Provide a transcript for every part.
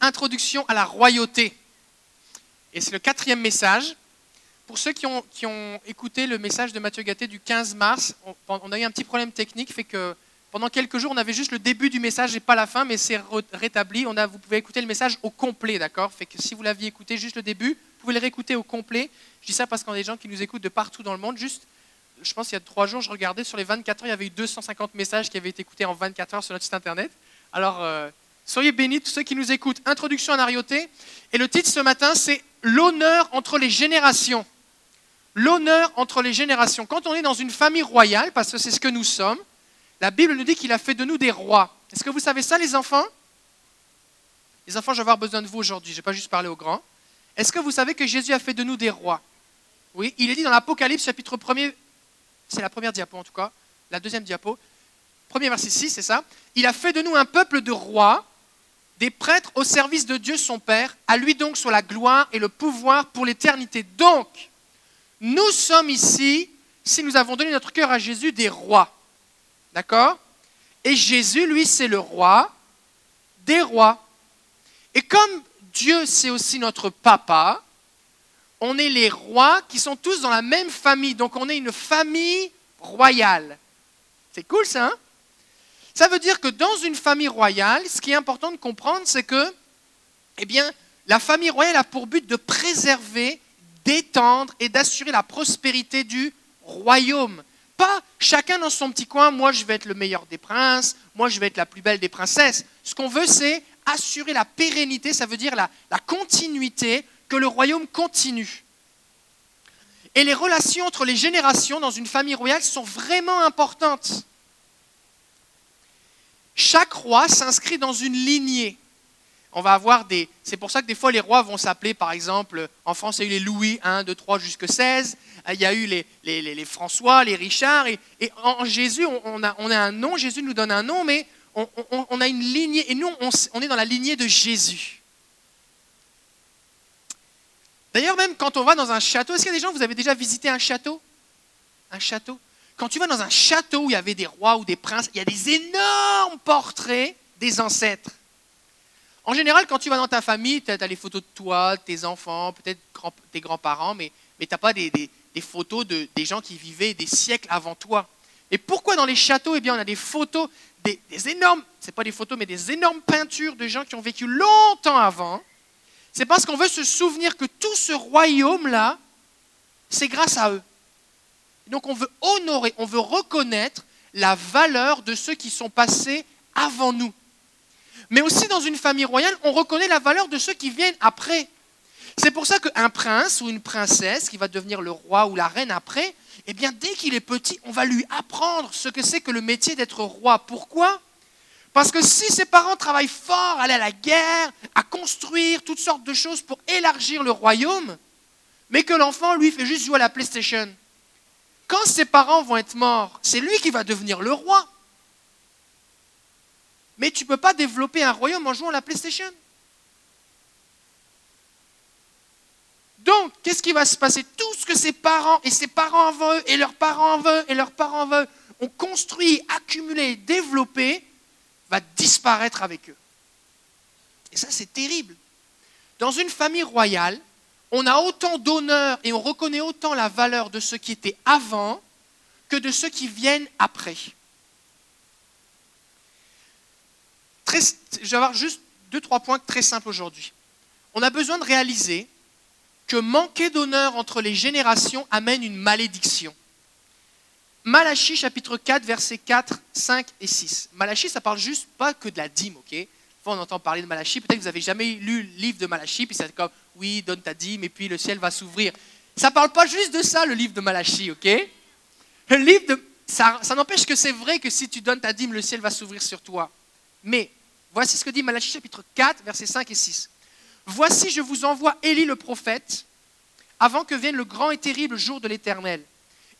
Introduction à la royauté. Et c'est le quatrième message. Pour ceux qui ont, qui ont, écouté le message de Mathieu Gatté du 15 mars, on, a eu un petit problème technique, fait que pendant quelques jours, on avait juste le début du message et pas la fin, mais c'est rétabli. Vous pouvez écouter le message au complet, d'accord? Fait que si vous l'aviez écouté juste le début, vous pouvez le réécouter au complet. Je dis ça parce qu'on a des gens qui nous écoutent de partout dans le monde. Juste, je pense qu'il y a trois jours, je regardais sur les 24 heures, il y avait eu 250 messages qui avaient été écoutés en 24 heures sur notre site internet. Alors, euh, Soyez bénis tous ceux qui nous écoutent. Introduction à Narioté. Et le titre ce matin, c'est L'honneur entre les générations. L'honneur entre les générations. Quand on est dans une famille royale, parce que c'est ce que nous sommes, la Bible nous dit qu'il a fait de nous des rois. Est-ce que vous savez ça, les enfants? Les enfants, je vais avoir besoin de vous aujourd'hui. Je ne vais pas juste parler aux grands. Est-ce que vous savez que Jésus a fait de nous des rois? Oui, il est dit dans l'Apocalypse, chapitre 1er, c'est la première diapo en tout cas, la deuxième diapo, premier verset 6, c'est ça. Il a fait de nous un peuple de rois des prêtres au service de Dieu son Père. À lui donc soit la gloire et le pouvoir pour l'éternité. Donc, nous sommes ici, si nous avons donné notre cœur à Jésus, des rois. D'accord? Et Jésus, lui, c'est le roi des rois. Et comme Dieu, c'est aussi notre papa, on est les rois qui sont tous dans la même famille. Donc on est une famille royale. C'est cool ça, hein? Ça veut dire que dans une famille royale, ce qui est important de comprendre, c'est que eh bien, la famille royale a pour but de préserver, d'étendre et d'assurer la prospérité du royaume. Pas chacun dans son petit coin, moi je vais être le meilleur des princes, moi je vais être la plus belle des princesses. Ce qu'on veut, c'est assurer la pérennité, ça veut dire la, la continuité, que le royaume continue. Et les relations entre les générations dans une famille royale sont vraiment importantes. Chaque roi s'inscrit dans une lignée. On va avoir des. C'est pour ça que des fois les rois vont s'appeler, par exemple, en France, il y a eu les Louis 1, 2, 3 jusqu'à 16. Il y a eu les, les, François, les Richard. Et, en Jésus, on a, on a, un nom. Jésus nous donne un nom, mais on, on a une lignée. Et nous, on, est dans la lignée de Jésus. D'ailleurs, même quand on va dans un château, est-ce qu'il y a des gens, vous avez déjà visité un château? Un château? Quand tu vas dans un château où il y avait des rois ou des princes, il y a des énormes portraits des ancêtres. En général, quand tu vas dans ta famille, tu as les photos de toi, de tes enfants, peut-être tes grands-parents, mais, tu n'as pas des, photos de, des gens qui vivaient des siècles avant toi. Et pourquoi dans les châteaux, eh bien, on a des photos, des, des énormes, c'est pas des photos, mais des énormes peintures de gens qui ont vécu longtemps avant? C'est parce qu'on veut se souvenir que tout ce royaume-là, c'est grâce à eux. Donc on veut honorer, on veut reconnaître la valeur de ceux qui sont passés avant nous. Mais aussi dans une famille royale, on reconnaît la valeur de ceux qui viennent après. C'est pour ça qu'un prince ou une princesse qui va devenir le roi ou la reine après, eh bien dès qu'il est petit, on va lui apprendre ce que c'est que le métier d'être roi. Pourquoi? Parce que si ses parents travaillent fort, aller à la guerre, à construire toutes sortes de choses pour élargir le royaume, mais que l'enfant, lui, fait juste jouer à la PlayStation, quand ses parents vont être morts, c'est lui qui va devenir le roi. Mais tu ne peux pas développer un royaume en jouant à la PlayStation. Donc, qu'est-ce qui va se passer? Tout ce que ses parents et ses parents en veulent, et leurs parents en veulent, et leurs parents en veulent, ont construit, accumulé, développé, va disparaître avec eux. Et ça, c'est terrible. Dans une famille royale, on a autant d'honneur et on reconnaît autant la valeur de ceux qui étaient avant que de ceux qui viennent après. je vais avoir juste deux, trois points très simples aujourd'hui. On a besoin de réaliser que manquer d'honneur entre les générations amène une malédiction. Malachie chapitre 4, versets 4, 5 et 6. Malachie, ça parle juste pas que de la dîme, ok? On entend parler de Malachie. Peut-être que vous n'avez jamais lu le livre de Malachie, puis c'est comme, oui, donne ta dîme, et puis le ciel va s'ouvrir. Ça parle pas juste de ça, le livre de Malachie, ok? Le livre de... Ça, ça n'empêche que c'est vrai que si tu donnes ta dîme, le ciel va s'ouvrir sur toi. Mais, voici ce que dit Malachie chapitre 4, versets 5 et 6. Voici, je vous envoie Élie le prophète, avant que vienne le grand et terrible jour de l'Éternel.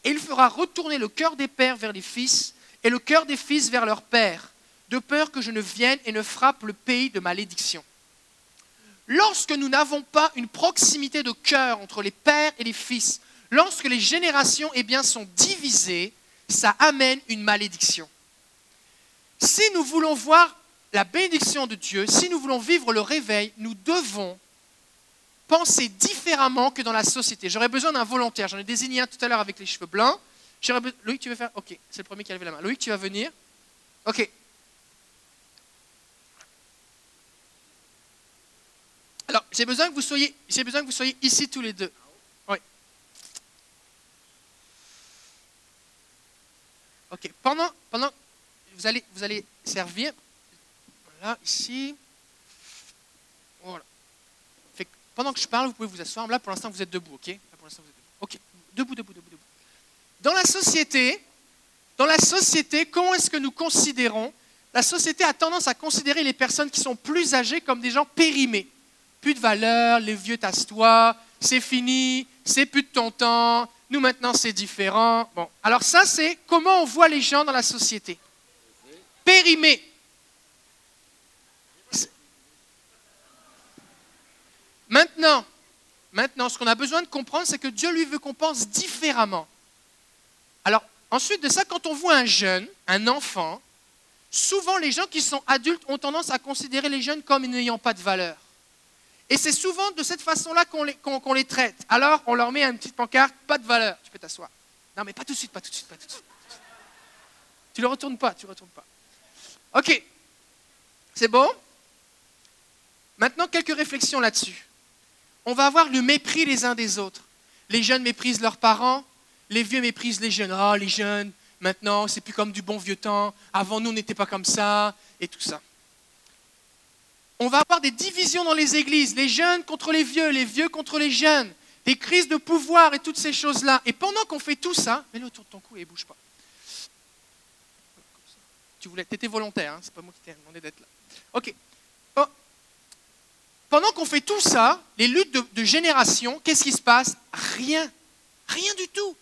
Et il fera retourner le cœur des pères vers les fils, et le cœur des fils vers leurs pères de peur que je ne vienne et ne frappe le pays de malédiction. Lorsque nous n'avons pas une proximité de cœur entre les pères et les fils, lorsque les générations eh bien, sont divisées, ça amène une malédiction. Si nous voulons voir la bénédiction de Dieu, si nous voulons vivre le réveil, nous devons penser différemment que dans la société. J'aurais besoin d'un volontaire. J'en ai désigné un tout à l'heure avec les cheveux blancs. Loïc, tu veux faire? Ok, c'est le premier qui a levé la main. Loïc, tu vas venir? Ok. Alors, j'ai besoin que vous soyez, j'ai besoin que vous soyez ici tous les deux. Oui. Ok. Pendant, pendant, vous allez, vous allez servir. Voilà, ici. Pendant que je parle, vous pouvez vous asseoir. Là, pour l'instant, vous êtes debout, ok? Vous êtes debout. Ok. Debout, debout, debout, debout. Dans la société, dans la société, comment est-ce que nous considérons? La société a tendance à considérer les personnes qui sont plus âgées comme des gens périmés plus de valeur, les vieux tasse-toi, c'est fini, c'est plus de ton temps, nous maintenant c'est différent. Bon, alors ça c'est comment on voit les gens dans la société. Périmé. Maintenant, maintenant, ce qu'on a besoin de comprendre, c'est que Dieu lui veut qu'on pense différemment. Alors, ensuite de ça, quand on voit un jeune, un enfant, souvent les gens qui sont adultes ont tendance à considérer les jeunes comme n'ayant pas de valeur. Et c'est souvent de cette façon-là qu'on les, traite. Alors, on leur met une petite pancarte, pas de valeur. Tu peux t'asseoir. Non, mais pas tout de suite, pas tout de suite, pas tout de suite. Tu ne le retournes pas, tu ne retournes pas. Ok. C'est bon? Maintenant, quelques réflexions là-dessus. On va avoir le mépris les uns des autres. Les jeunes méprisent leurs parents, les vieux méprisent les jeunes. Ah, les jeunes, maintenant, c'est plus comme du bon vieux temps. Avant, nous, on n'était pas comme ça, et tout ça on va avoir des divisions dans les églises, les jeunes contre les vieux, les vieux contre les jeunes, des crises de pouvoir et toutes ces choses-là. Et pendant qu'on fait tout ça, mets-le autour de ton cou et bouge pas. Tu voulais, étais volontaire, hein, c'est pas moi qui t'ai demandé d'être là. Ok. Oh. Pendant qu'on fait tout ça, les luttes de, de génération, qu'est-ce qui se passe? Rien. Rien du tout.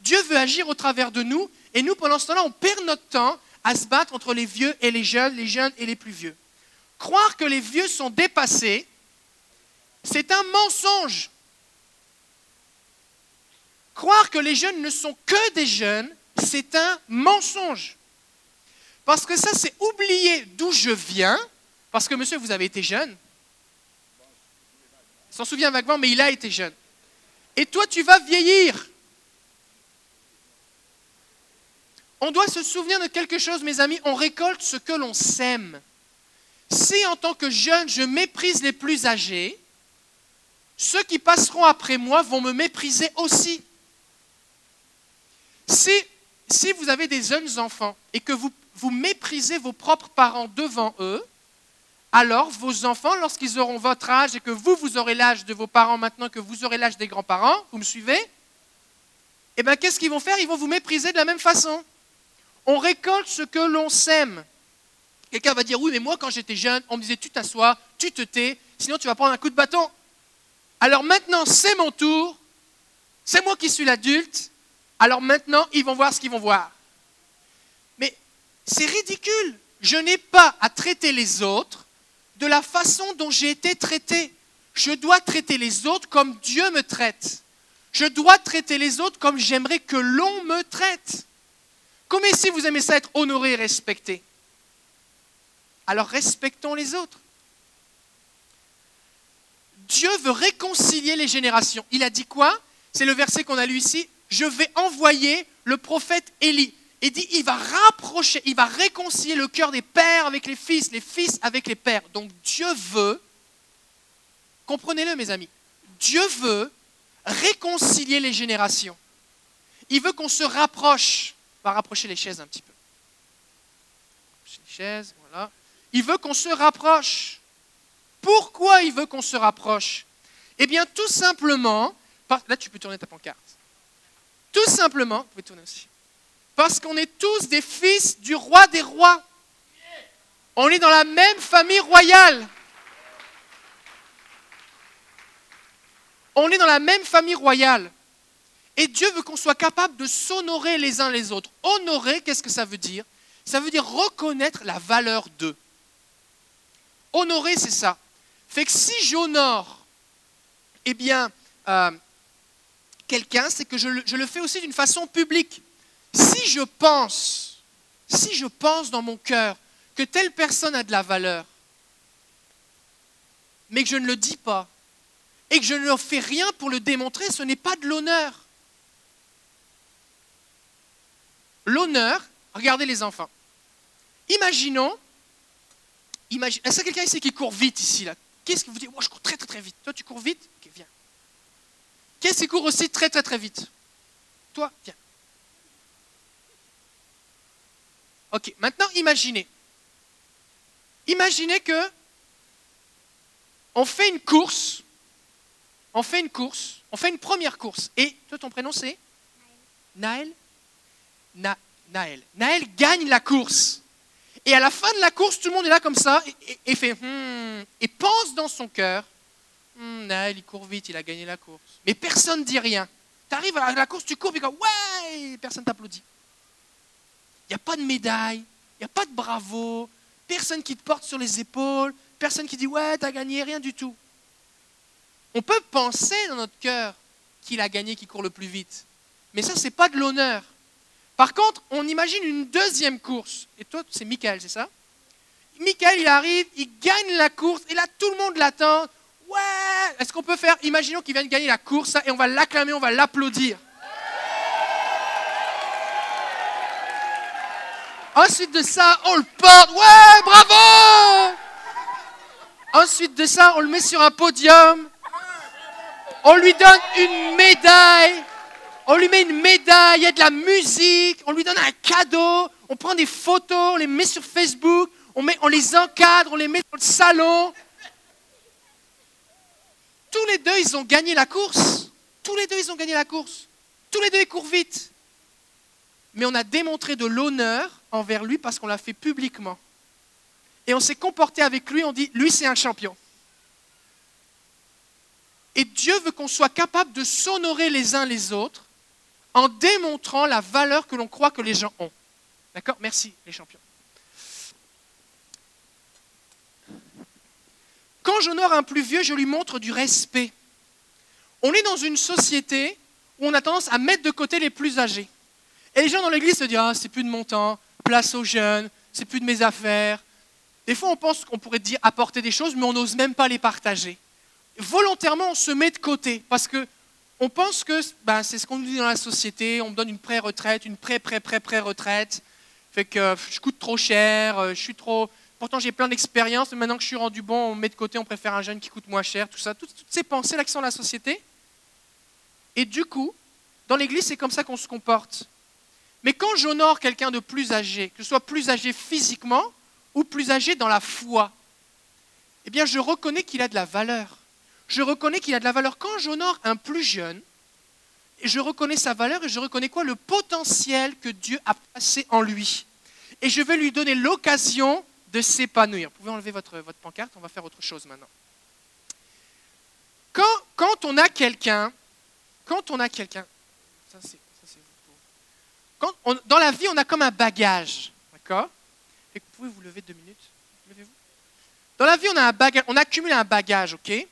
Dieu veut agir au travers de nous, et nous, pendant ce temps-là, on perd notre temps à se battre entre les vieux et les jeunes, les jeunes et les plus vieux. Croire que les vieux sont dépassés, c'est un mensonge. Croire que les jeunes ne sont que des jeunes, c'est un mensonge. Parce que ça, c'est oublier d'où je viens, parce que monsieur, vous avez été jeune. S'en souvient vaguement, mais il a été jeune. Et toi, tu vas vieillir. On doit se souvenir de quelque chose, mes amis, on récolte ce que l'on sème. Si en tant que jeune, je méprise les plus âgés, ceux qui passeront après moi vont me mépriser aussi. Si, vous avez des jeunes enfants et que vous, vous méprisez vos propres parents devant eux, alors vos enfants, lorsqu'ils auront votre âge et que vous, vous aurez l'âge de vos parents maintenant que vous aurez l'âge des grands-parents, vous me suivez Eh bien, qu'est-ce qu'ils vont faire? Ils vont vous mépriser de la même façon. On récolte ce que l'on sème. Quelqu'un va dire oui, mais moi quand j'étais jeune, on me disait tu t'assois, tu te tais, sinon tu vas prendre un coup de bâton. Alors maintenant, c'est mon tour, c'est moi qui suis l'adulte, alors maintenant, ils vont voir ce qu'ils vont voir. Mais c'est ridicule. Je n'ai pas à traiter les autres de la façon dont j'ai été traité. Je dois traiter les autres comme Dieu me traite. Je dois traiter les autres comme j'aimerais que l'on me traite. Comme ici, vous aimez ça être honoré et respecté? Alors respectons les autres. Dieu veut réconcilier les générations. Il a dit quoi? C'est le verset qu'on a lu ici. Je vais envoyer le prophète Élie. Et dit, il va rapprocher, il va réconcilier le cœur des pères avec les fils, les fils avec les pères. Donc Dieu veut, comprenez-le mes amis, Dieu veut réconcilier les générations. Il veut qu'on se rapproche. On va rapprocher les chaises un petit peu. Les chaises, voilà. Il veut qu'on se rapproche. Pourquoi il veut qu'on se rapproche? Eh bien, tout simplement, là tu peux tourner ta pancarte. Tout simplement, vous pouvez tourner aussi. Parce qu'on est tous des fils du roi des rois. On est dans la même famille royale. On est dans la même famille royale. Et Dieu veut qu'on soit capable de s'honorer les uns les autres. Honorer, qu'est-ce que ça veut dire? Ça veut dire reconnaître la valeur d'eux. Honorer, c'est ça. Fait que si j'honore, eh bien, euh, quelqu'un, c'est que je le, fais aussi d'une façon publique. Si je pense, si je pense dans mon cœur que telle personne a de la valeur, mais que je ne le dis pas, et que je ne leur fais rien pour le démontrer, ce n'est pas de l'honneur. L'honneur, regardez les enfants. Imaginons, imagine, est-ce a quelqu'un ici qui court vite ici là Qu'est-ce que vous dites? Moi, je cours très très très vite. Toi, tu cours vite? Ok, viens. Qu'est-ce qui court aussi très très très vite? Toi, viens. Ok, maintenant imaginez. Imaginez que on fait une course, on fait une course, on fait une première course. Et toi, ton prénom c'est? Naël? Na, Naël. Naël gagne la course. Et à la fin de la course, tout le monde est là comme ça et, fait hmm, et pense dans son cœur hmm, Naël, il court vite, il a gagné la course. Mais personne ne dit rien. Tu arrives à la course, tu cours, et comme Ouais Personne t'applaudit. Il n'y a pas de médaille, il n'y a pas de bravo, personne qui te porte sur les épaules, personne qui dit Ouais, tu as gagné, rien du tout. On peut penser dans notre cœur qu'il a gagné, qu'il court le plus vite. Mais ça, ce n'est pas de l'honneur. Par contre, on imagine une deuxième course. Et toi, c'est Michael, c'est ça? Michael, il arrive, il gagne la course, et là, tout le monde l'attend. Ouais Est-ce qu'on peut faire, imaginons qu'il vient de gagner la course, et on va l'acclamer, on va l'applaudir. Ensuite de ça, on le porte. Ouais, bravo Ensuite de ça, on le met sur un podium. On lui donne une médaille. On lui met une médaille, il y a de la musique, on lui donne un cadeau, on prend des photos, on les met sur Facebook, on, les encadre, on les met dans le salon. Tous les deux, ils ont gagné la course. Tous les deux, ils ont gagné la course. Tous les deux, ils courent vite. Mais on a démontré de l'honneur envers lui parce qu'on l'a fait publiquement. Et on s'est comporté avec lui, on dit, lui c'est un champion. Et Dieu veut qu'on soit capable de s'honorer les uns les autres en démontrant la valeur que l'on croit que les gens ont. D'accord? Merci les champions. Quand j'honore un plus vieux, je lui montre du respect. On est dans une société où on a tendance à mettre de côté les plus âgés. Et les gens dans l'église se disent Ah, c'est plus de mon temps, place aux jeunes, c'est plus de mes affaires. Des fois, on pense qu'on pourrait dire apporter des choses, mais on n'ose même pas les partager. Volontairement, on se met de côté parce que on pense que ben, c'est ce qu'on nous dit dans la société. On me donne une pré-retraite, une pré-pré-pré-pré-retraite. Fait que je coûte trop cher, euh, je suis trop. Pourtant, j'ai plein d'expérience, mais maintenant que je suis rendu bon, on met de côté, on préfère un jeune qui coûte moins cher, tout ça. Toutes, toutes ces pensées là qui sont dans la société. Et du coup, dans l'église, c'est comme ça qu'on se comporte. Mais quand j'honore quelqu'un de plus âgé, que ce soit plus âgé physiquement ou plus âgé dans la foi, eh bien, je reconnais qu'il a de la valeur. Je reconnais qu'il a de la valeur. Quand j'honore un plus jeune, je reconnais sa valeur et je reconnais quoi? Le potentiel que Dieu a placé en lui. Et je vais lui donner l'occasion de s'épanouir. Vous pouvez enlever votre, votre pancarte, on va faire autre chose maintenant. Quand, quand on a quelqu'un, quand on a quelqu'un, ça c'est dans la vie, on a comme un bagage. D'accord? Vous pouvez vous lever deux minutes Levez-vous. Dans la vie, on a un bagage, on accumule un bagage, ok?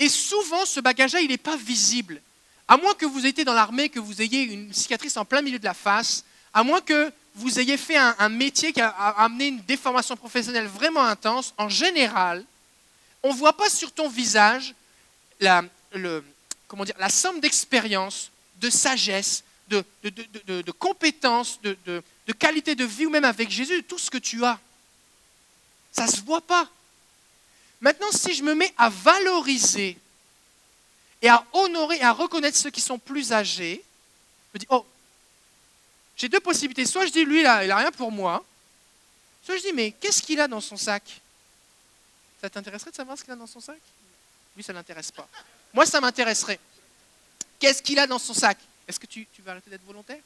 Et souvent, ce bagage-là, il n'est pas visible. À moins que vous été dans l'armée, que vous ayez une cicatrice en plein milieu de la face, à moins que vous ayez fait un, métier qui a, amené une déformation professionnelle vraiment intense, en général, on ne voit pas sur ton visage la, le, comment dire, la somme d'expérience, de sagesse, de, compétences, de, de, qualité de vie, ou même avec Jésus, tout ce que tu as. Ça ne se voit pas. Maintenant, si je me mets à valoriser et à honorer et à reconnaître ceux qui sont plus âgés, je me dis, oh, j'ai deux possibilités. Soit je dis, lui, il n'a rien pour moi. Soit je dis, mais qu'est-ce qu'il a dans son sac? Ça t'intéresserait de savoir ce qu'il a dans son sac? Lui, ça ne l'intéresse pas. Moi, ça m'intéresserait. Qu'est-ce qu'il a dans son sac? Est-ce que tu, tu vas arrêter d'être volontaire?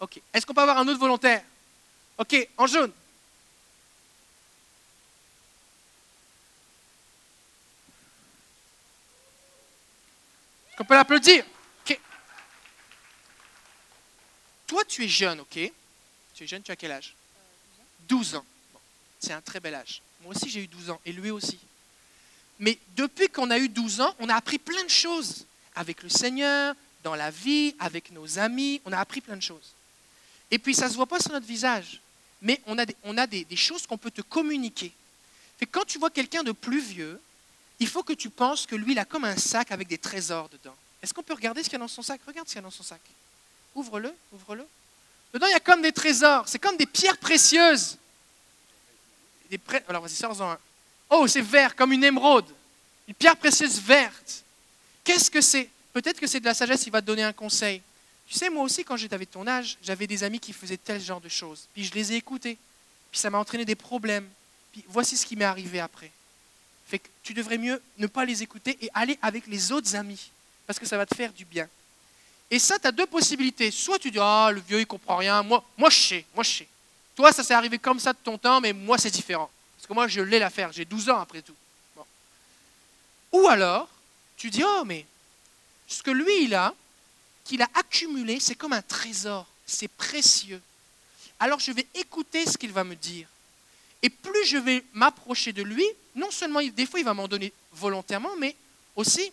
Ok. Est-ce qu'on peut avoir un autre volontaire? Ok, en jaune. Est-ce qu'on peut l'applaudir. Toi, tu es jeune, ok? Tu es jeune, tu as quel âge? 12 ans. C'est un très bel âge. Moi aussi, j'ai eu 12 ans, et lui aussi. Mais depuis qu'on a eu 12 ans, on a appris plein de choses avec le Seigneur, dans la vie, avec nos amis. On a appris plein de choses. Et puis ça ne se voit pas sur notre visage. mais on a des, on a des, choses qu'on peut te communiquer. Fait quand tu vois quelqu'un de plus vieux, il faut que tu penses que lui, il a comme un sac avec des trésors dedans. Est-ce qu'on peut regarder ce qu'il y a dans son sac? Regarde ce qu'il y a dans son sac. Ouvre-le, ouvre-le. Dedans, il y a comme des trésors. C'est comme des pierres précieuses. Alors, vas-y, sors-en un. Oh, c'est vert, comme une émeraude. Une pierre précieuse verte. Qu'est-ce que c'est? Peut-être que c'est de la sagesse, il va te donner un conseil. Tu sais, moi aussi, quand j'étais avec ton âge, j'avais des amis qui faisaient tel genre de choses. Puis je les ai écoutés. Puis ça m'a entraîné des problèmes. Puis voici ce qui m'est arrivé après. Tu devrais mieux ne pas les écouter et aller avec les autres amis. Parce que ça va te faire du bien. Et ça, tu as deux possibilités. Soit tu dis, ah, le vieux, il comprend rien. Moi, moi, je sais. Moi, je sais. Toi, ça s'est arrivé comme ça de ton temps, mais moi, c'est différent. Parce que moi, je l'ai l'affaire. J'ai 12 ans après tout. Ou alors, tu dis, oh, mais ce que lui, il a, qu'il a accumulé, c'est comme un trésor. C'est précieux. Alors, je vais écouter ce qu'il va me dire. Et plus je vais m'approcher de lui, non seulement, des fois, il va m'en donner volontairement, mais aussi,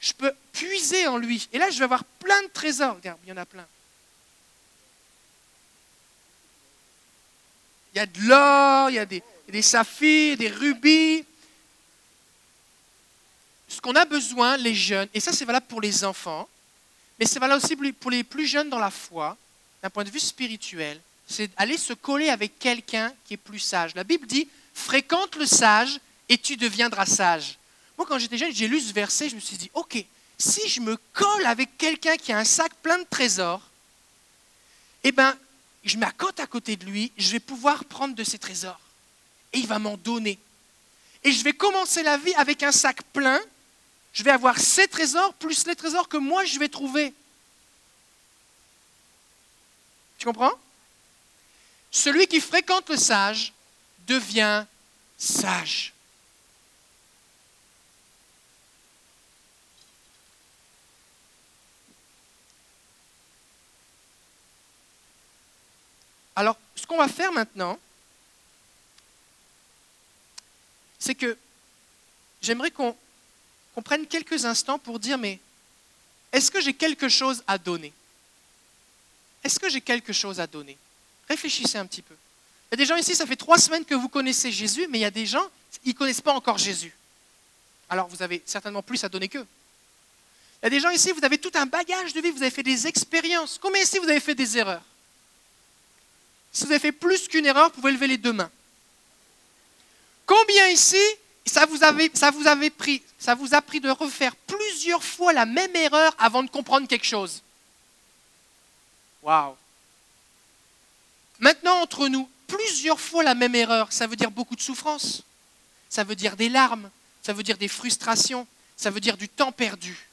je peux puiser en lui. Et là, je vais avoir plein de trésors. Regarde, il y en a plein. Il y a de l'or, il y a des, des saphirs, des rubis. Ce qu'on a besoin, les jeunes, et ça c'est valable pour les enfants, mais c'est valable aussi pour les plus jeunes dans la foi, d'un point de vue spirituel, c'est aller se coller avec quelqu'un qui est plus sage. La Bible dit, fréquente le sage et tu deviendras sage. Moi, quand j'étais jeune, j'ai lu ce verset, je me suis dit, ok, si je me colle avec quelqu'un qui a un sac plein de trésors, eh bien, je m'accote à côté de lui, je vais pouvoir prendre de ses trésors. Et il va m'en donner. Et je vais commencer la vie avec un sac plein. Je vais avoir ses trésors plus les trésors que moi je vais trouver. Tu comprends? Celui qui fréquente le sage devient sage. Alors, ce qu'on va faire maintenant, c'est que j'aimerais qu'on qu prenne quelques instants pour dire, mais est-ce que j'ai quelque chose à donner? Est-ce que j'ai quelque chose à donner? Réfléchissez un petit peu. Il y a des gens ici, ça fait trois semaines que vous connaissez Jésus, mais il y a des gens, ils ne connaissent pas encore Jésus. Alors vous avez certainement plus à donner qu'eux. Il y a des gens ici, vous avez tout un bagage de vie, vous avez fait des expériences. Combien ici vous avez fait des erreurs? Si vous avez fait plus qu'une erreur, vous pouvez lever les deux mains. Combien ici, ça vous, avait, ça, vous pris, ça vous a pris de refaire plusieurs fois la même erreur avant de comprendre quelque chose? Waouh Maintenant, entre nous, plusieurs fois la même erreur, ça veut dire beaucoup de souffrance, ça veut dire des larmes, ça veut dire des frustrations, ça veut dire du temps perdu.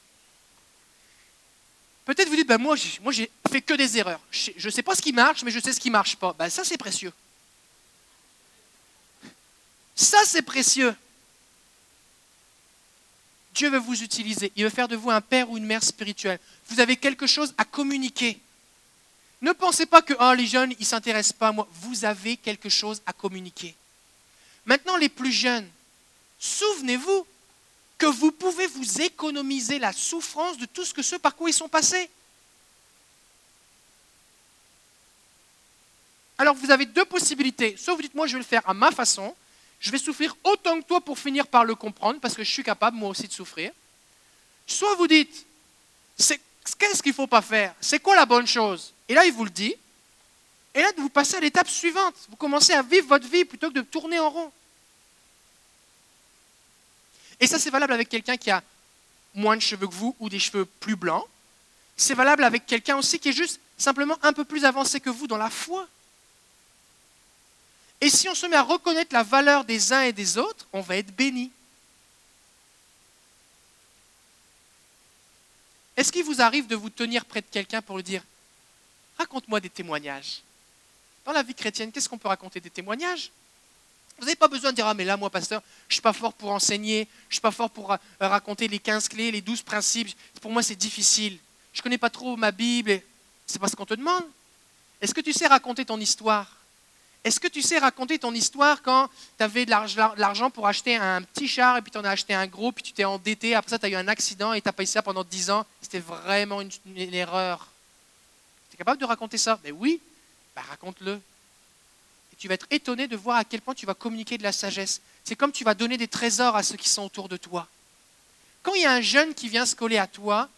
Peut-être vous dites, ben moi, j'ai, moi j'ai fait que des erreurs. Je ne sais pas ce qui marche, mais je sais ce qui ne marche pas. Ben, ça, c'est précieux. Ça, c'est précieux. Dieu veut vous utiliser. Il veut faire de vous un père ou une mère spirituelle. Vous avez quelque chose à communiquer. Ne pensez pas que oh, les jeunes, ils ne s'intéressent pas à moi. Vous avez quelque chose à communiquer. Maintenant, les plus jeunes, souvenez-vous que vous pouvez vous économiser la souffrance de tout ce que ceux par quoi ils sont passés. Alors, vous avez deux possibilités. Soit vous dites, moi, je vais le faire à ma façon, je vais souffrir autant que toi pour finir par le comprendre, parce que je suis capable moi aussi de souffrir. Soit vous dites, qu'est-ce qu'il ne faut pas faire? C'est quoi la bonne chose? Et là, il vous le dit. Et là, vous passez à l'étape suivante. Vous commencez à vivre votre vie plutôt que de tourner en rond. Et ça, c'est valable avec quelqu'un qui a moins de cheveux que vous ou des cheveux plus blancs. C'est valable avec quelqu'un aussi qui est juste simplement un peu plus avancé que vous dans la foi. Et si on se met à reconnaître la valeur des uns et des autres, on va être béni. Est-ce qu'il vous arrive de vous tenir près de quelqu'un pour lui dire Raconte-moi des témoignages Dans la vie chrétienne, qu'est-ce qu'on peut raconter Des témoignages? Vous n'avez pas besoin de dire Ah, mais là, moi, pasteur, je ne suis pas fort pour enseigner, je ne suis pas fort pour raconter les 15 clés, les 12 principes. Pour moi, c'est difficile. Je ne connais pas trop ma Bible. C'est pas ce qu'on te demande. Est-ce que tu sais raconter ton histoire? Est-ce que tu sais raconter ton histoire quand tu avais de l'argent pour acheter un petit char et puis tu en as acheté un gros, puis tu t'es endetté, après ça tu as eu un accident et tu as payé ça pendant 10 ans? C'était vraiment une erreur. Capable de raconter ça Ben oui, ben raconte-le. Et tu vas être étonné de voir à quel point tu vas communiquer de la sagesse. C'est comme tu vas donner des trésors à ceux qui sont autour de toi. Quand il y a un jeune qui vient se coller à toi,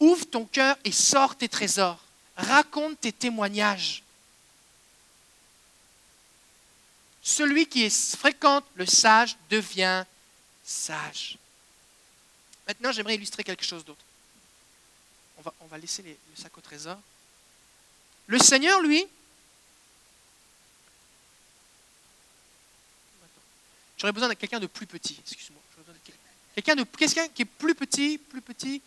ouvre ton cœur et sors tes trésors. Raconte tes témoignages. Celui qui fréquente le sage devient sage. Maintenant, j'aimerais illustrer quelque chose d'autre. On va laisser le sac au trésor. Le Seigneur, lui, j'aurais besoin de quelqu'un de plus petit. Excuse-moi. Quelqu'un de qui est plus petit, plus petit.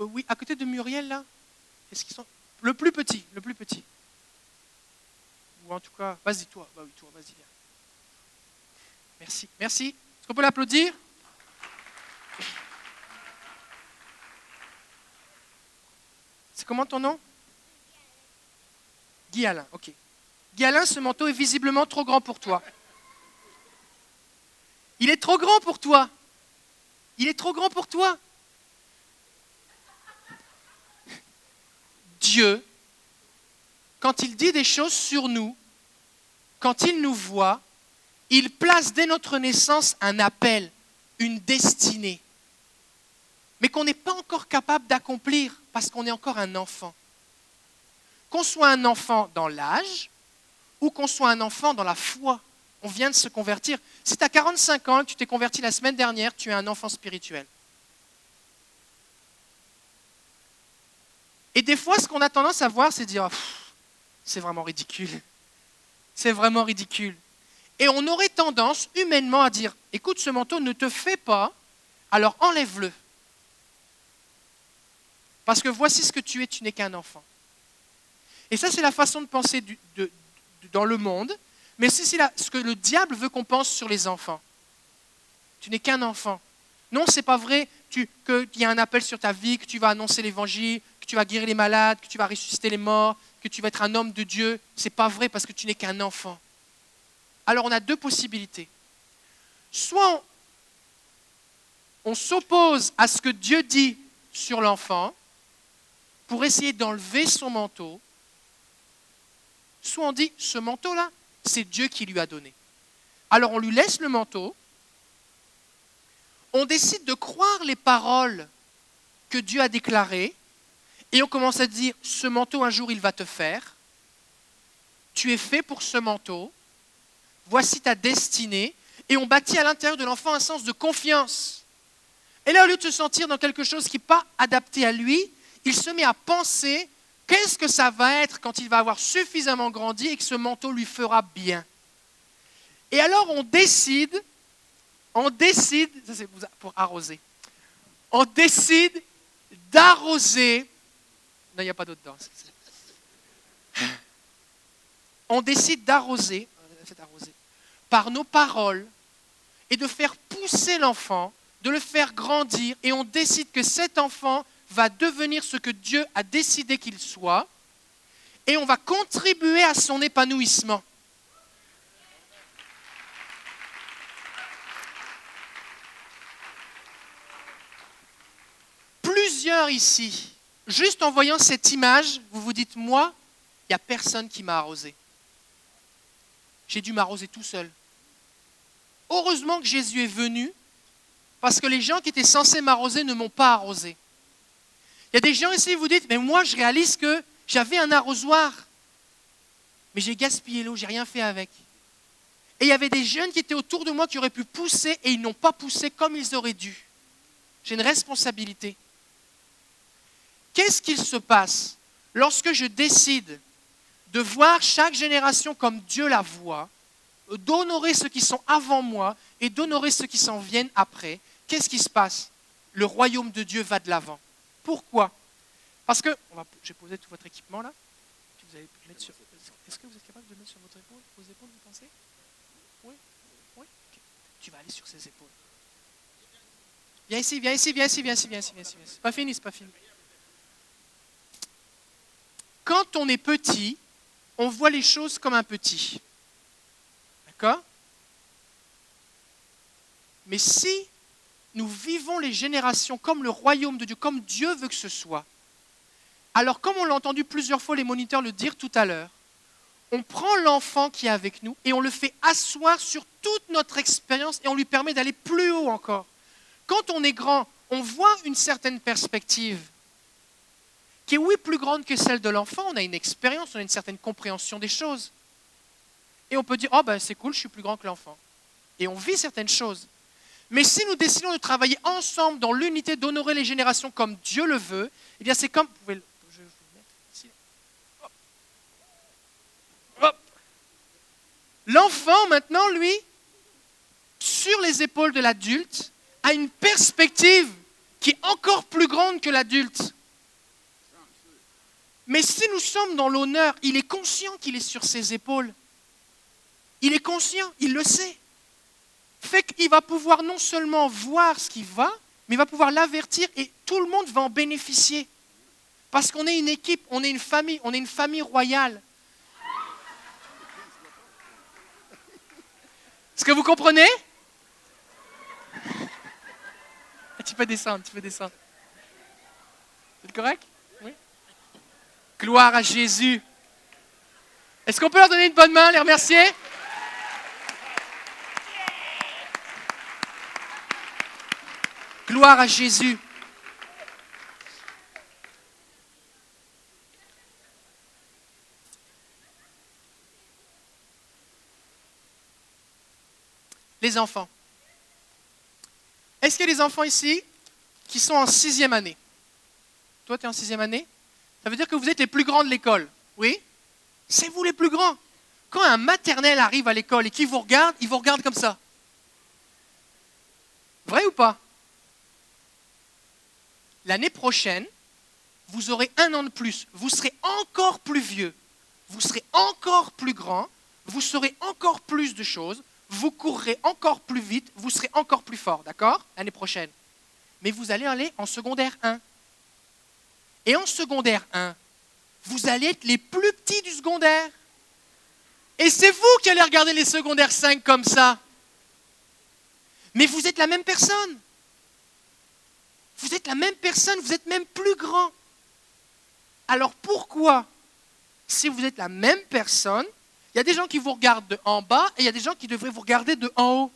Euh, oui, à côté de Muriel là? Est-ce qu'ils sont le plus petit, le plus petit? Ou en tout cas, vas-y toi, bah oui toi, vas-y. Merci, merci. Est-ce qu'on peut l'applaudir? C'est comment ton nom? Guy Alain, ok. Guy Alain, ce manteau est visiblement trop grand pour toi. Il est trop grand pour toi. Il est trop grand pour toi. Dieu, quand il dit des choses sur nous, quand il nous voit, il place dès notre naissance un appel, une destinée, mais qu'on n'est pas encore capable d'accomplir parce qu'on est encore un enfant. Qu'on soit un enfant dans l'âge ou qu'on soit un enfant dans la foi, on vient de se convertir. Si tu as 45 ans, tu t'es converti la semaine dernière, tu es un enfant spirituel. Et des fois, ce qu'on a tendance à voir, c'est dire, c'est vraiment ridicule. C'est vraiment ridicule. Et on aurait tendance humainement à dire, écoute, ce manteau ne te fait pas, alors enlève-le. Parce que voici ce que tu es, tu n'es qu'un enfant. Et ça, c'est la façon de penser dans le monde, mais c'est ce que le diable veut qu'on pense sur les enfants. Tu n'es qu'un enfant. Non, c'est pas vrai qu'il y a un appel sur ta vie, que tu vas annoncer l'évangile, que tu vas guérir les malades, que tu vas ressusciter les morts, que tu vas être un homme de Dieu. C'est pas vrai parce que tu n'es qu'un enfant. Alors on a deux possibilités. Soit on s'oppose à ce que Dieu dit sur l'enfant pour essayer d'enlever son manteau, on dit ce manteau-là, c'est Dieu qui lui a donné. Alors on lui laisse le manteau, on décide de croire les paroles que Dieu a déclarées, et on commence à dire, ce manteau un jour il va te faire, tu es fait pour ce manteau, voici ta destinée, et on bâtit à l'intérieur de l'enfant un sens de confiance. Et là, au lieu de se sentir dans quelque chose qui n'est pas adapté à lui, il se met à penser qu'est-ce que ça va être quand il va avoir suffisamment grandi et que ce manteau lui fera bien? Et alors on décide, on décide, ça c'est pour arroser, on décide d'arroser, non il n'y a pas d'autre danse, on décide d'arroser, par nos paroles et de faire pousser l'enfant, de le faire grandir, et on décide que cet enfant va devenir ce que Dieu a décidé qu'il soit, et on va contribuer à son épanouissement. Plusieurs ici, juste en voyant cette image, vous vous dites, moi, il n'y a personne qui m'a arrosé. J'ai dû m'arroser tout seul. Heureusement que Jésus est venu, parce que les gens qui étaient censés m'arroser ne m'ont pas arrosé. Il y a des gens ici, vous dites, mais moi je réalise que j'avais un arrosoir, mais j'ai gaspillé l'eau, j'ai rien fait avec. Et il y avait des jeunes qui étaient autour de moi qui auraient pu pousser et ils n'ont pas poussé comme ils auraient dû. J'ai une responsabilité. Qu'est-ce qu'il se passe lorsque je décide de voir chaque génération comme Dieu la voit, d'honorer ceux qui sont avant moi et d'honorer ceux qui s'en viennent après? Qu'est-ce qui se passe? Le royaume de Dieu va de l'avant. Pourquoi? Parce que, on va, j'ai posé tout votre équipement là. Est-ce que vous êtes capable de mettre sur votre épaule, vos épaules, vous pensez? Oui Oui? Tu vas aller sur ses épaules. Viens ici, viens ici, viens ici, viens ici, viens ici, viens ici. C'est pas fini, c'est pas fini. Quand on est petit, on voit les choses comme un petit. D'accord? Mais si nous vivons les générations comme le royaume de Dieu, comme Dieu veut que ce soit. Alors, comme on l'a entendu plusieurs fois les moniteurs le dire tout à l'heure, on prend l'enfant qui est avec nous et on le fait asseoir sur toute notre expérience et on lui permet d'aller plus haut encore. Quand on est grand, on voit une certaine perspective qui est oui plus grande que celle de l'enfant. On a une expérience, on a une certaine compréhension des choses. Et on peut dire, oh ben c'est cool, je suis plus grand que l'enfant. Et on vit certaines choses. Mais si nous décidons de travailler ensemble dans l'unité d'honorer les générations comme Dieu le veut, eh bien c'est comme... Vous pouvez, L'enfant, maintenant, lui, sur les épaules de l'adulte, a une perspective qui est encore plus grande que l'adulte. Mais si nous sommes dans l'honneur, il est conscient qu'il est sur ses épaules. Il est conscient, il le sait. Fait qu'il va pouvoir non seulement voir ce qui va, mais il va pouvoir l'avertir et tout le monde va en bénéficier. Parce qu'on est une équipe, on est une famille, on est une famille royale. Est-ce que vous comprenez? Tu peux descendre, tu peux descendre. C'est correct? Oui. Gloire à Jésus. Est-ce qu'on peut leur donner une bonne main, les remercier? Gloire à Jésus. les enfants. Est-ce qu'il y a des enfants ici qui sont en sixième année? Toi, tu es en sixième année? Ça veut dire que vous êtes les plus grands de l'école. Oui? C'est vous les plus grands. Quand un maternel arrive à l'école et qu'il vous regarde, il vous regarde comme ça. Vrai ou pas? L'année prochaine, vous aurez un an de plus. Vous serez encore plus vieux. Vous serez encore plus grand. Vous saurez encore plus de choses vous courrez encore plus vite, vous serez encore plus fort, d'accord L'année prochaine. Mais vous allez aller en secondaire 1. Et en secondaire 1, vous allez être les plus petits du secondaire. Et c'est vous qui allez regarder les secondaires 5 comme ça. Mais vous êtes la même personne. Vous êtes la même personne, vous êtes même plus grand. Alors pourquoi, si vous êtes la même personne, il y a des gens qui vous regardent de en bas et il y a des gens qui devraient vous regarder de en haut.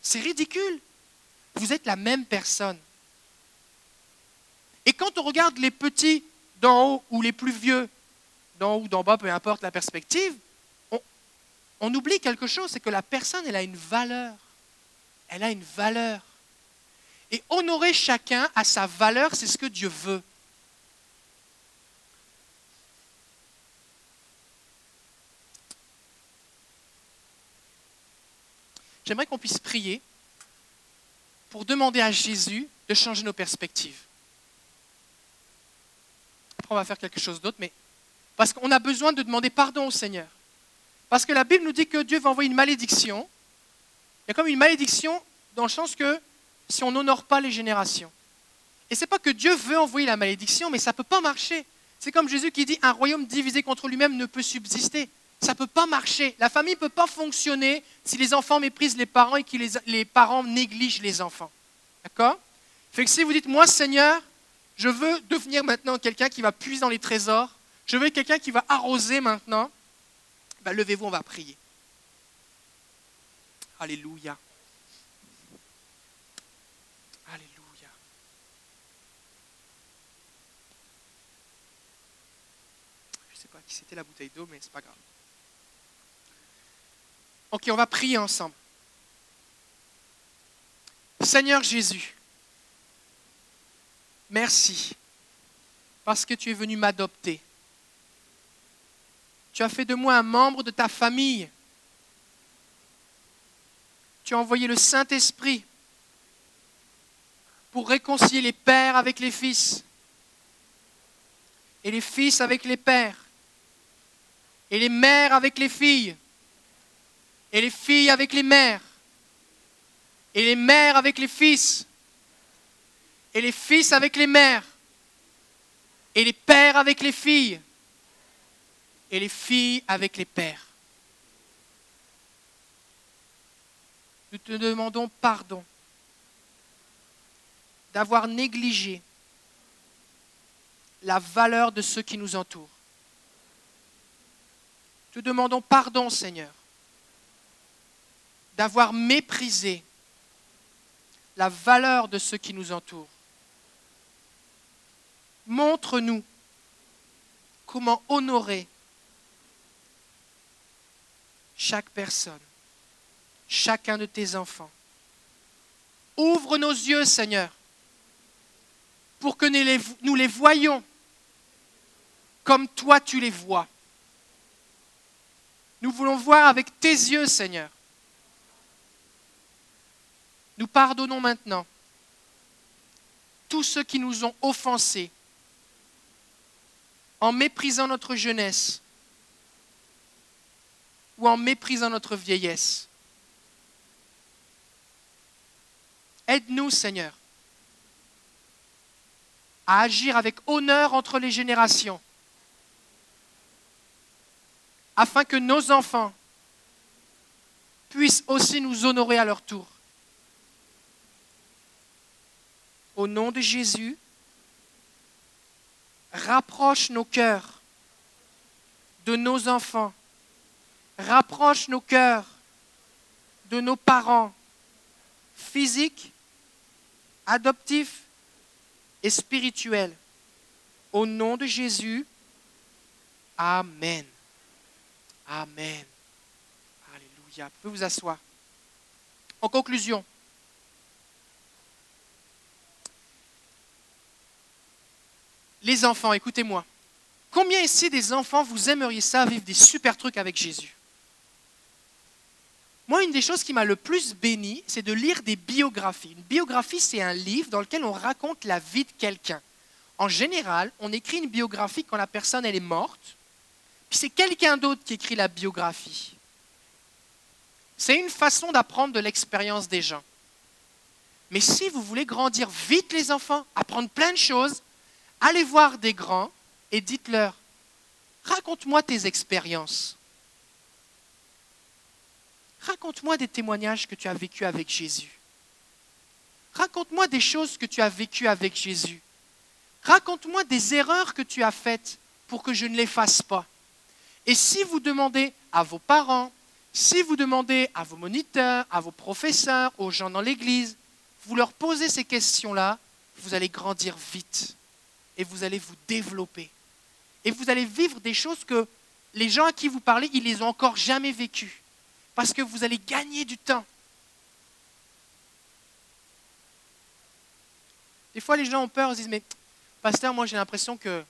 C'est ridicule. Vous êtes la même personne. Et quand on regarde les petits d'en haut ou les plus vieux d'en haut ou d'en bas, peu importe la perspective, on, on oublie quelque chose, c'est que la personne, elle a une valeur. Elle a une valeur. Et honorer chacun à sa valeur, c'est ce que Dieu veut. j'aimerais qu'on puisse prier pour demander à Jésus de changer nos perspectives. Après, on va faire quelque chose d'autre, mais parce qu'on a besoin de demander pardon au Seigneur. Parce que la Bible nous dit que Dieu va envoyer une malédiction. Il y a comme une malédiction dans le sens que si on n'honore pas les générations. Et ce n'est pas que Dieu veut envoyer la malédiction, mais ça ne peut pas marcher. C'est comme Jésus qui dit, un royaume divisé contre lui-même ne peut subsister. Ça ne peut pas marcher. La famille ne peut pas fonctionner si les enfants méprisent les parents et que les, parents négligent les enfants. D'accord? Fait que si vous dites, moi Seigneur, je veux devenir maintenant quelqu'un qui va puiser dans les trésors, je veux quelqu'un qui va arroser maintenant, ben, levez-vous, on va prier. Alléluia. Je ne sais pas qui c'était la bouteille d'eau, mais c'est pas grave. Ok, on va prier ensemble. Seigneur Jésus, merci parce que tu es venu m'adopter. Tu as fait de moi un membre de ta famille. Tu as envoyé le Saint-Esprit pour réconcilier les pères avec les fils et les fils avec les pères et les mères avec les filles. Et les filles avec les mères, et les mères avec les fils, et les fils avec les mères, et les pères avec les filles, et les filles avec les pères. Nous te demandons pardon d'avoir négligé la valeur de ceux qui nous entourent te demandons pardon, Seigneur, d'avoir méprisé la valeur de ceux qui nous entourent. Montre-nous comment honorer chaque personne, chacun de tes enfants. Ouvre nos yeux, Seigneur, pour que nous les voyions comme toi tu les vois. Nous voulons voir avec tes yeux, Seigneur. Nous pardonnons maintenant tous ceux qui nous ont offensés en méprisant notre jeunesse ou en méprisant notre vieillesse. Aide-nous, Seigneur, à agir avec honneur entre les générations, afin que nos enfants puissent aussi nous honorer à leur tour. Au nom de Jésus, rapproche nos cœurs de nos enfants, rapproche nos cœurs de nos parents physiques, adoptifs et spirituels. Au nom de Jésus, Amen. Amen. Alléluia. Vous pouvez vous asseoir. En conclusion, les enfants, écoutez-moi. Combien ici des enfants vous aimeriez ça vivre des super trucs avec Jésus? Moi, une des choses qui m'a le plus béni, c'est de lire des biographies. Une biographie, c'est un livre dans lequel on raconte la vie de quelqu'un. En général, on écrit une biographie quand la personne elle est morte, puis c'est quelqu'un d'autre qui écrit la biographie. C'est une façon d'apprendre de l'expérience des gens. Mais si vous voulez grandir vite les enfants, apprendre plein de choses, allez voir des grands et dites-leur, raconte-moi tes expériences. Raconte-moi des témoignages que tu as vécus avec Jésus. Raconte-moi des choses que tu as vécues avec Jésus. Raconte-moi des erreurs que tu as faites pour que je ne les fasse pas. Et si vous demandez à vos parents, si vous demandez à vos moniteurs, à vos professeurs, aux gens dans l'Église, vous leur posez ces questions-là, vous allez grandir vite et vous allez vous développer. Et vous allez vivre des choses que les gens à qui vous parlez, ils les ont encore jamais vécues. Parce que vous allez gagner du temps. Des fois, les gens ont peur, ils disent, mais pasteur, moi j'ai l'impression que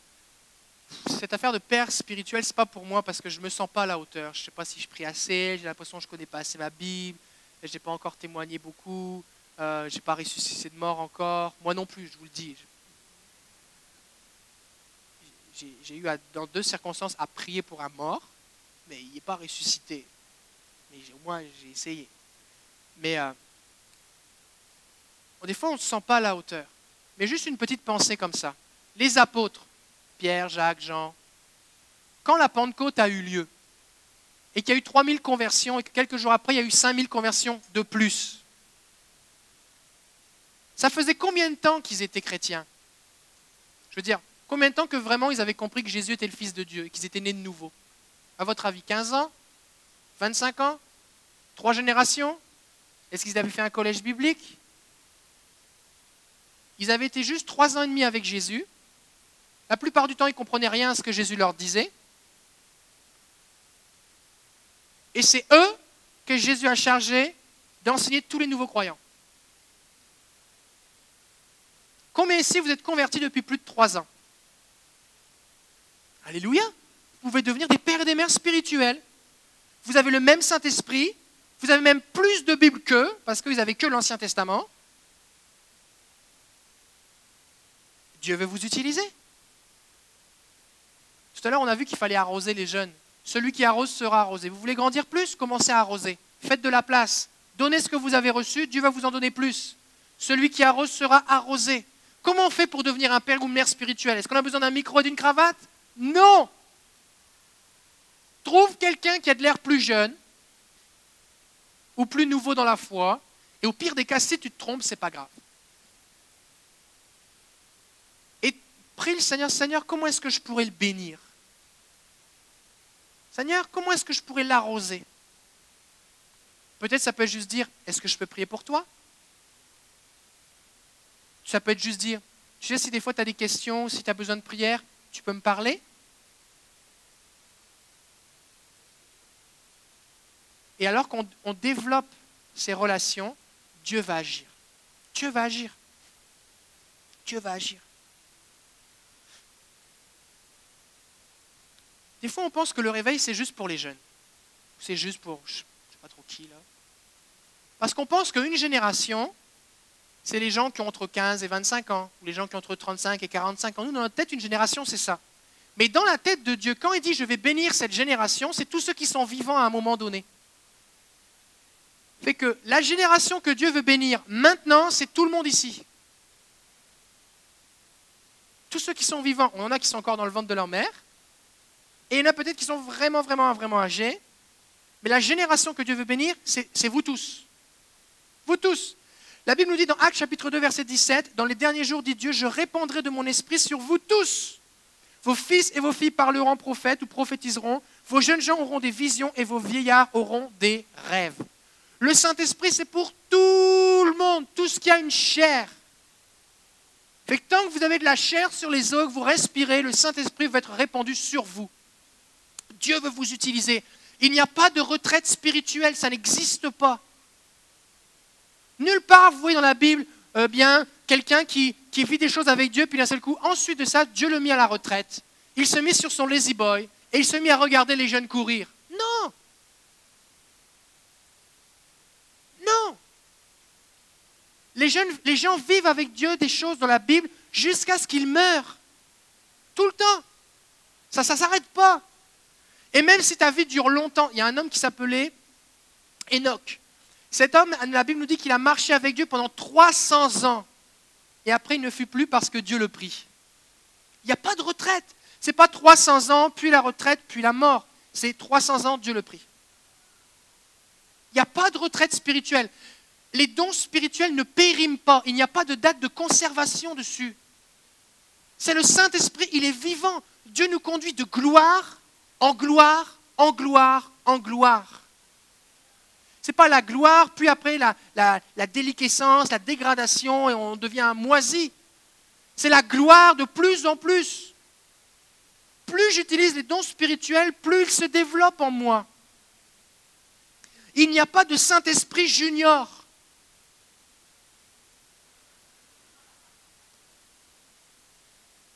cette affaire de père spirituel, ce n'est pas pour moi parce que je ne me sens pas à la hauteur. Je ne sais pas si je prie assez, j'ai l'impression que je ne connais pas assez ma Bible, je n'ai pas encore témoigné beaucoup, euh, je n'ai pas ressuscité de mort encore. Moi non plus, je vous le dis j'ai eu dans deux circonstances à prier pour un mort, mais il n'est pas ressuscité. Mais au moins, j'ai essayé. Mais euh, des fois, on ne se sent pas à la hauteur. Mais juste une petite pensée comme ça. Les apôtres, Pierre, Jacques, Jean, quand la Pentecôte a eu lieu, et qu'il y a eu 3000 conversions, et que quelques jours après, il y a eu 5000 conversions de plus, ça faisait combien de temps qu'ils étaient chrétiens? Je veux dire, Combien de temps que vraiment ils avaient compris que Jésus était le Fils de Dieu et qu'ils étaient nés de nouveau? À votre avis, 15 ans? 25 ans? Trois générations? Est-ce qu'ils avaient fait un collège biblique? Ils avaient été juste trois ans et demi avec Jésus. La plupart du temps, ils ne comprenaient rien à ce que Jésus leur disait. Et c'est eux que Jésus a chargé d'enseigner tous les nouveaux croyants. Combien ici vous êtes convertis depuis plus de trois ans? Alléluia. Vous pouvez devenir des pères et des mères spirituels. Vous avez le même Saint-Esprit. Vous avez même plus de Bible qu'eux, parce qu'ils n'avaient que l'Ancien Testament. Dieu veut vous utiliser. Tout à l'heure, on a vu qu'il fallait arroser les jeunes. Celui qui arrose sera arrosé. Vous voulez grandir plus Commencez à arroser. Faites de la place. Donnez ce que vous avez reçu, Dieu va vous en donner plus. Celui qui arrose sera arrosé. Comment on fait pour devenir un père ou une mère spirituel? Est-ce qu'on a besoin d'un micro et d'une cravate? Non. Trouve quelqu'un qui a de l'air plus jeune ou plus nouveau dans la foi, et au pire des cas, si tu te trompes, c'est pas grave. Et prie le Seigneur, Seigneur, comment est-ce que je pourrais le bénir? Seigneur, comment est-ce que je pourrais l'arroser? Peut-être ça peut être juste dire, est-ce que je peux prier pour toi? Ça peut être juste dire, tu sais, si des fois tu as des questions, si tu as besoin de prière, tu peux me parler? Et alors qu'on développe ces relations, Dieu va agir. Dieu va agir. Dieu va agir. Des fois, on pense que le réveil, c'est juste pour les jeunes. C'est juste pour, je ne sais pas trop qui là. Parce qu'on pense qu'une génération, c'est les gens qui ont entre 15 et 25 ans, ou les gens qui ont entre 35 et 45 ans. Nous, dans notre tête, une génération, c'est ça. Mais dans la tête de Dieu, quand il dit je vais bénir cette génération, c'est tous ceux qui sont vivants à un moment donné. Fait que la génération que Dieu veut bénir maintenant, c'est tout le monde ici. Tous ceux qui sont vivants, on en a qui sont encore dans le ventre de leur mère, et il y en a peut-être qui sont vraiment, vraiment, vraiment âgés, mais la génération que Dieu veut bénir, c'est vous tous. Vous tous. La Bible nous dit dans Actes chapitre 2, verset 17, Dans les derniers jours, dit Dieu, je répandrai de mon esprit sur vous tous. Vos fils et vos filles parleront prophètes ou prophétiseront, vos jeunes gens auront des visions et vos vieillards auront des rêves. Le Saint-Esprit, c'est pour tout le monde, tout ce qui a une chair. Fait tant que vous avez de la chair sur les os, que vous respirez, le Saint-Esprit va être répandu sur vous. Dieu veut vous utiliser. Il n'y a pas de retraite spirituelle, ça n'existe pas. Nulle part, vous voyez dans la Bible, euh, bien, quelqu'un qui, qui vit des choses avec Dieu, puis d'un seul coup, ensuite de ça, Dieu le mit à la retraite. Il se mit sur son lazy boy et il se mit à regarder les jeunes courir. Non Non les, gens vivent avec Dieu des choses dans la Bible jusqu'à ce qu'ils meurent. Tout le temps. Ça ne s'arrête pas. Et même si ta vie dure longtemps, il y a un homme qui s'appelait Enoch. Cet homme, la Bible nous dit qu'il a marché avec Dieu pendant 300 ans. Et après, il ne fut plus parce que Dieu le prit. Il n'y a pas de retraite. Ce n'est pas 300 ans, puis la retraite, puis la mort. C'est 300 ans, Dieu le prit. Il n'y a pas de retraite spirituelle. Les dons spirituels ne périment pas. Il n'y a pas de date de conservation dessus. C'est le Saint-Esprit, il est vivant. Dieu nous conduit de gloire en gloire, en gloire, en gloire. Ce n'est pas la gloire, puis après la, déliquescence, la dégradation, et on devient moisi. C'est la gloire de plus en plus. Plus j'utilise les dons spirituels, plus ils se développent en moi. Il n'y a pas de Saint-Esprit junior.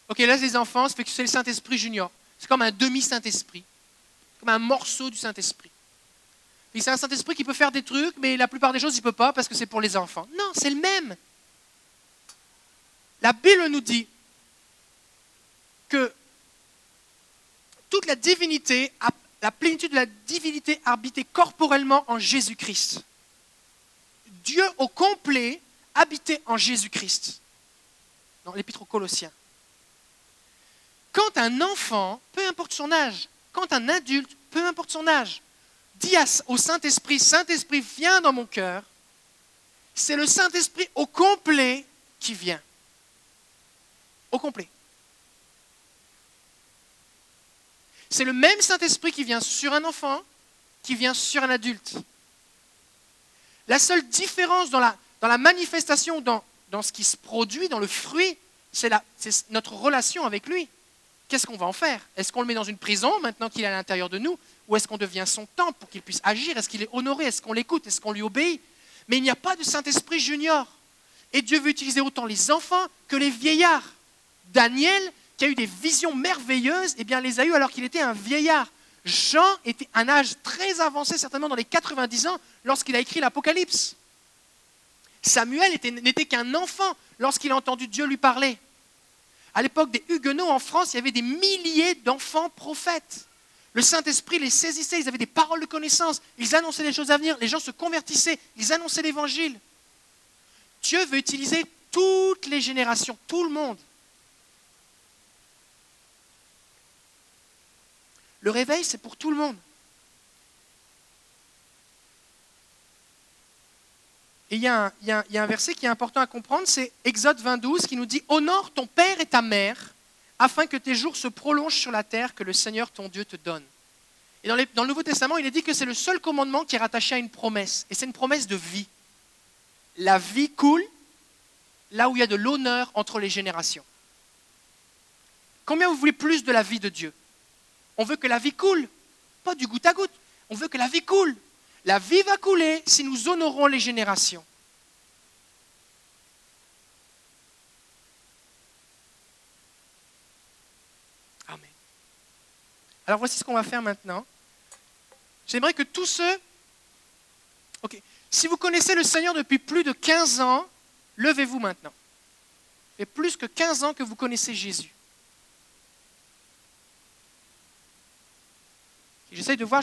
Ok, là, les enfants, c'est le Saint-Esprit junior. C'est comme un demi-Saint-Esprit, comme un morceau du Saint-Esprit. c'est un Saint-Esprit qui peut faire des trucs, mais la plupart des choses, il ne peut pas parce que c'est pour les enfants. Non, c'est le même. La Bible nous dit que toute la divinité la plénitude de la divinité habité corporellement en Jésus-Christ. Dieu au complet habité en Jésus-Christ. Dans l'épître aux Colossiens. Quand un enfant, peu importe son âge, quand un adulte, peu importe son âge, dit au Saint-Esprit, Saint-Esprit, viens dans mon cœur, c'est le Saint-Esprit au complet qui vient. Au complet. C'est le même Saint-Esprit qui vient sur un enfant, qui vient sur un adulte. La seule différence dans la, manifestation, dans ce qui se produit, dans le fruit, c'est notre relation avec lui. Qu'est-ce qu'on va en faire? Est-ce qu'on le met dans une prison maintenant qu'il est à l'intérieur de nous? Ou est-ce qu'on devient son temple pour qu'il puisse agir? Est-ce qu'il est honoré? Est-ce qu'on l'écoute? Est-ce qu'on lui obéit? Mais il n'y a pas de Saint-Esprit junior. Et Dieu veut utiliser autant les enfants que les vieillards. Daniel qui a eu des visions merveilleuses, eh bien, les a eues alors qu'il était un vieillard. Jean était un âge très avancé, certainement dans les 90 ans, lorsqu'il a écrit l'Apocalypse. Samuel n'était qu'un enfant lorsqu'il a entendu Dieu lui parler. À l'époque des Huguenots en France, il y avait des milliers d'enfants prophètes. Le Saint-Esprit les saisissait, ils avaient des paroles de connaissance, ils annonçaient les choses à venir, les gens se convertissaient, ils annonçaient l'Évangile. Dieu veut utiliser toutes les générations, tout le monde. Le réveil, c'est pour tout le monde. Et il y, a un, verset qui est important à comprendre, c'est Exode 22 qui nous dit Honore ton père et ta mère, afin que tes jours se prolongent sur la terre que le Seigneur ton Dieu te donne. Et dans, dans le Nouveau Testament, il est dit que c'est le seul commandement qui est rattaché à une promesse. Et c'est une promesse de vie. La vie coule là où il y a de l'honneur entre les générations. Combien vous voulez plus de la vie de Dieu? On veut que la vie coule, pas du goutte à goutte. On veut que la vie coule. La vie va couler si nous honorons les générations. Amen. Alors voici ce qu'on va faire maintenant. J'aimerais que tous ceux... Ok. Si vous connaissez le Seigneur depuis plus de 15 ans, levez-vous maintenant. Et plus que 15 ans que vous connaissez Jésus. J'essaie de voir,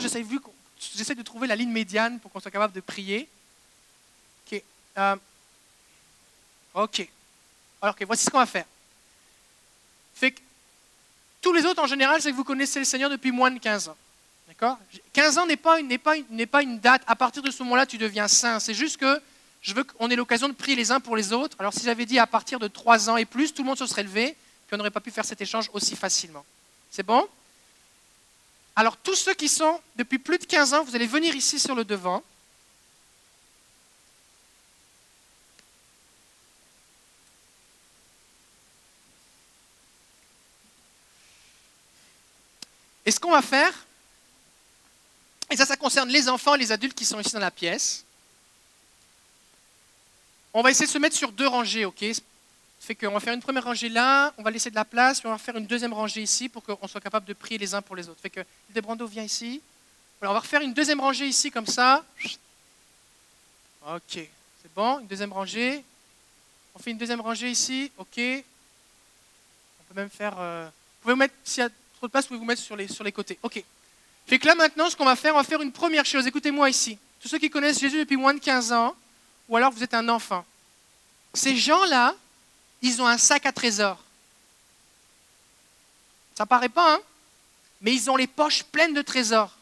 j'essaie de trouver la ligne médiane pour qu'on soit capable de prier. Ok. Euh, ok. Alors, voici ce qu'on va faire. Fait que tous les autres, en général, c'est que vous connaissez le Seigneur depuis moins de 15 ans. D'accord? 15 ans n'est pas, une, pas, pas une date. À partir de ce moment-là, tu deviens saint. C'est juste que je veux qu'on ait l'occasion de prier les uns pour les autres. Alors, si j'avais dit à partir de 3 ans et plus, tout le monde se serait levé, puis on n'aurait pas pu faire cet échange aussi facilement. C'est bon? Alors tous ceux qui sont depuis plus de 15 ans, vous allez venir ici sur le devant. Et ce qu'on va faire, et ça, ça concerne les enfants et les adultes qui sont ici dans la pièce, on va essayer de se mettre sur deux rangées, ok? Fait qu'on va faire une première rangée là, on va laisser de la place, puis on va faire une deuxième rangée ici pour qu'on soit capable de prier les uns pour les autres. Fait que Debrando vient ici. on va refaire une deuxième rangée ici comme ça. Ok, c'est bon, une deuxième rangée. On fait une deuxième rangée ici, ok. On peut même faire. Euh, vous pouvez vous mettre, s'il y a trop de place, vous pouvez vous mettre sur les, sur les côtés. Ok. Fait que là maintenant, ce qu'on va faire, on va faire une première chose. Écoutez-moi ici. Tous ceux qui connaissent Jésus depuis moins de 15 ans, ou alors vous êtes un enfant. Ces gens-là, ils ont un sac à trésors. Ça paraît pas, hein? Mais ils ont les poches pleines de trésors.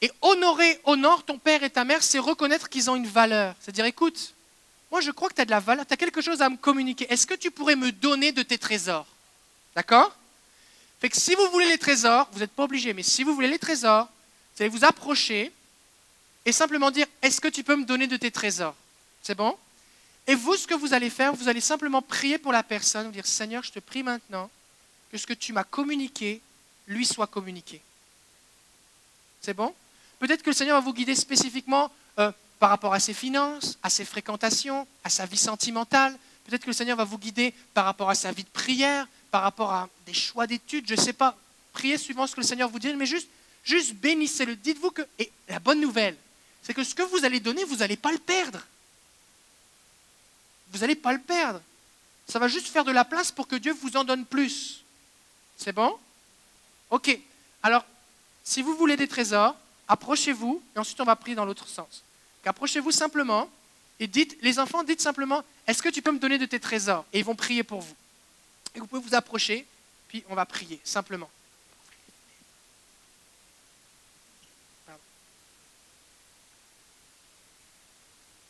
Et honorer, honore ton père et ta mère, c'est reconnaître qu'ils ont une valeur. C'est-à-dire, écoute, moi je crois que tu as de la valeur, tu as quelque chose à me communiquer. Est-ce que tu pourrais me donner de tes trésors? D'accord? Fait que si vous voulez les trésors, vous n'êtes pas obligé, mais si vous voulez les trésors, vous allez vous approcher et simplement dire, est-ce que tu peux me donner de tes trésors? C'est bon? Et vous, ce que vous allez faire, vous allez simplement prier pour la personne, vous dire Seigneur, je te prie maintenant que ce que tu m'as communiqué lui soit communiqué. C'est bon? Peut-être que le Seigneur va vous guider spécifiquement euh, par rapport à ses finances, à ses fréquentations, à sa vie sentimentale. Peut-être que le Seigneur va vous guider par rapport à sa vie de prière, par rapport à des choix d'études, je ne sais pas. Priez suivant ce que le Seigneur vous dit, mais juste, juste bénissez-le. Dites-vous que, et la bonne nouvelle, c'est que ce que vous allez donner, vous n'allez pas le perdre vous n'allez pas le perdre. Ça va juste faire de la place pour que Dieu vous en donne plus. C'est bon? Ok. Alors, si vous voulez des trésors, approchez-vous et ensuite on va prier dans l'autre sens. Approchez-vous simplement et dites, les enfants, dites simplement, est-ce que tu peux me donner de tes trésors? Et ils vont prier pour vous. Et vous pouvez vous approcher, puis on va prier, simplement.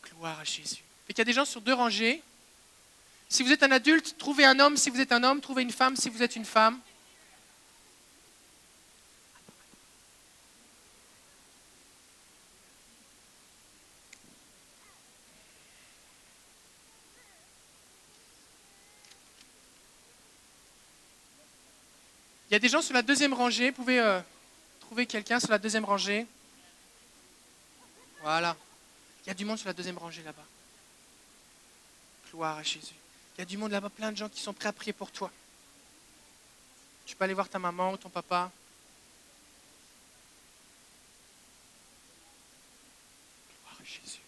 Gloire à Jésus. Il y a des gens sur deux rangées. Si vous êtes un adulte, trouvez un homme. Si vous êtes un homme, trouvez une femme. Si vous êtes une femme. Il y a des gens sur la deuxième rangée. Vous pouvez euh, trouver quelqu'un sur la deuxième rangée. Voilà. Il y a du monde sur la deuxième rangée là-bas. Gloire à Jésus. Il y a du monde là-bas, plein de gens qui sont prêts à prier pour toi. Tu peux aller voir ta maman ou ton papa. Gloire à Jésus.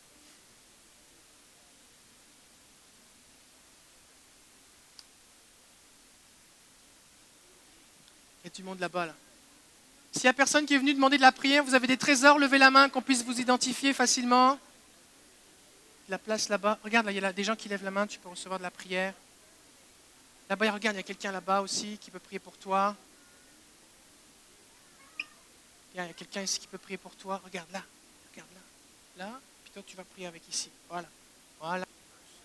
Il y a du monde là-bas. Là. S'il n'y a personne qui est venu demander de la prière, vous avez des trésors, levez la main, qu'on puisse vous identifier facilement la place là-bas. Regarde, là, il y a des gens qui lèvent la main, tu peux recevoir de la prière. Là-bas, regarde, il y a quelqu'un là-bas aussi qui peut prier pour toi. Il y a quelqu'un ici qui peut prier pour toi. Regarde là, regarde là. Là, puis toi, tu vas prier avec ici. Voilà.